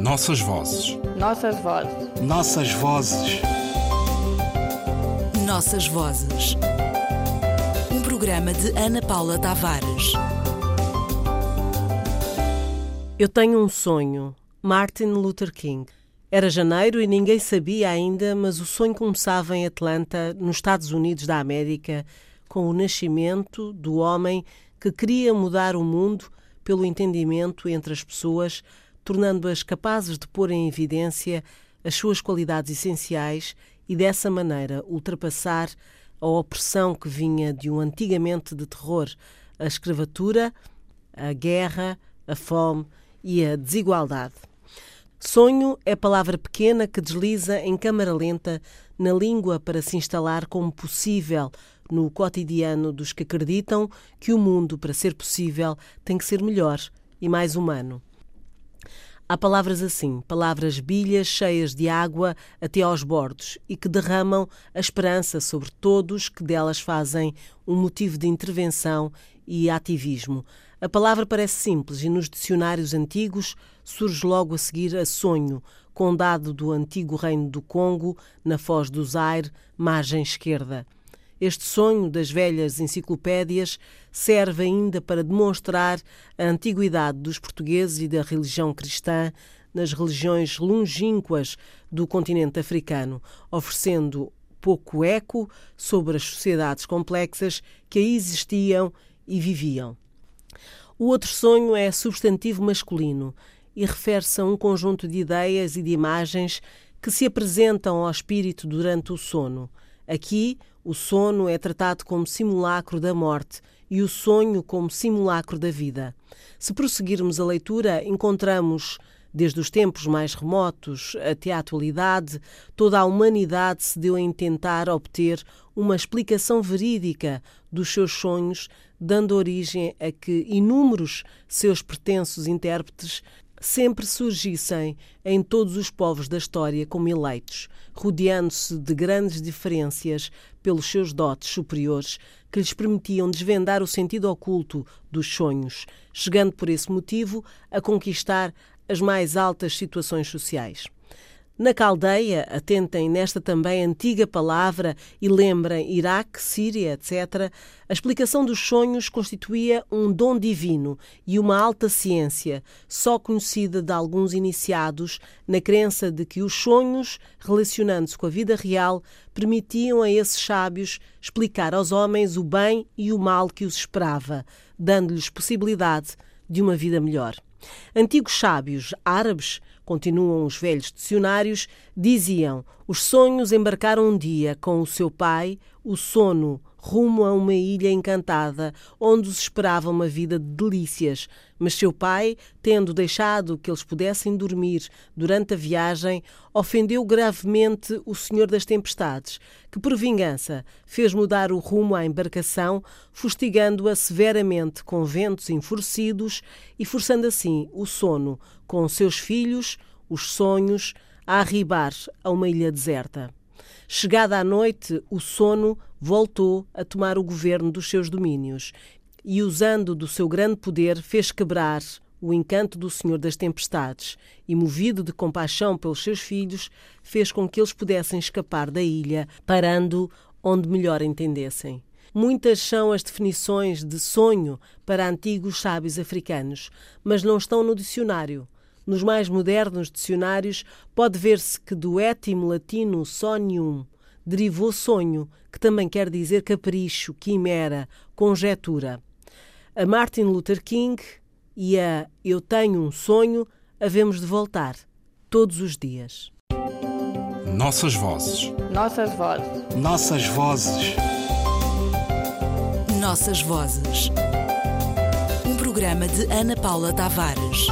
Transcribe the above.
Nossas vozes. Nossas vozes. Nossas vozes. Nossas vozes. Um programa de Ana Paula Tavares. Eu tenho um sonho. Martin Luther King. Era janeiro e ninguém sabia ainda, mas o sonho começava em Atlanta, nos Estados Unidos da América, com o nascimento do homem que queria mudar o mundo pelo entendimento entre as pessoas, tornando-as capazes de pôr em evidência as suas qualidades essenciais e dessa maneira ultrapassar a opressão que vinha de um antigamente de terror, a escravatura, a guerra, a fome e a desigualdade. Sonho é palavra pequena que desliza em câmara lenta na língua para se instalar como possível no cotidiano dos que acreditam que o mundo, para ser possível, tem que ser melhor e mais humano. Há palavras assim, palavras bilhas cheias de água até aos bordos e que derramam a esperança sobre todos que delas fazem um motivo de intervenção e ativismo. A palavra parece simples e nos dicionários antigos surge logo a seguir a sonho, condado do antigo reino do Congo, na foz do Zaire, margem esquerda. Este sonho das velhas enciclopédias serve ainda para demonstrar a antiguidade dos portugueses e da religião cristã nas religiões longínquas do continente africano, oferecendo pouco eco sobre as sociedades complexas que aí existiam e viviam. O outro sonho é substantivo masculino e refere-se a um conjunto de ideias e de imagens que se apresentam ao espírito durante o sono. Aqui, o sono é tratado como simulacro da morte e o sonho como simulacro da vida. Se prosseguirmos a leitura, encontramos, desde os tempos mais remotos até à atualidade, toda a humanidade se deu em tentar obter uma explicação verídica dos seus sonhos, dando origem a que inúmeros seus pretensos intérpretes sempre surgissem em todos os povos da história como eleitos, rodeando-se de grandes diferenças pelos seus dotes superiores que lhes permitiam desvendar o sentido oculto dos sonhos, chegando por esse motivo a conquistar as mais altas situações sociais. Na caldeia, atentem nesta também antiga palavra e lembrem Iraque, Síria, etc., a explicação dos sonhos constituía um dom divino e uma alta ciência, só conhecida de alguns iniciados, na crença de que os sonhos, relacionando-se com a vida real, permitiam a esses sábios explicar aos homens o bem e o mal que os esperava, dando-lhes possibilidade de uma vida melhor. Antigos sábios árabes, continuam os velhos dicionários, diziam: os sonhos embarcaram um dia com o seu pai, o sono rumo a uma ilha encantada, onde os esperava uma vida de delícias. Mas seu pai, tendo deixado que eles pudessem dormir durante a viagem, ofendeu gravemente o Senhor das Tempestades, que, por vingança, fez mudar o rumo à embarcação, fustigando-a severamente com ventos enfurecidos e forçando assim o sono com seus filhos, os sonhos, a arribar a uma ilha deserta. Chegada a noite, o sono voltou a tomar o governo dos seus domínios e, usando do seu grande poder, fez quebrar o encanto do Senhor das Tempestades e, movido de compaixão pelos seus filhos, fez com que eles pudessem escapar da ilha, parando onde melhor entendessem. Muitas são as definições de sonho para antigos sábios africanos, mas não estão no dicionário. Nos mais modernos dicionários, pode ver-se que do étimo latino sonium derivou sonho, que também quer dizer capricho, quimera, conjetura. A Martin Luther King e a Eu Tenho um Sonho havemos de voltar todos os dias. Nossas vozes. Nossas vozes. Nossas vozes. Nossas vozes. Um programa de Ana Paula Tavares.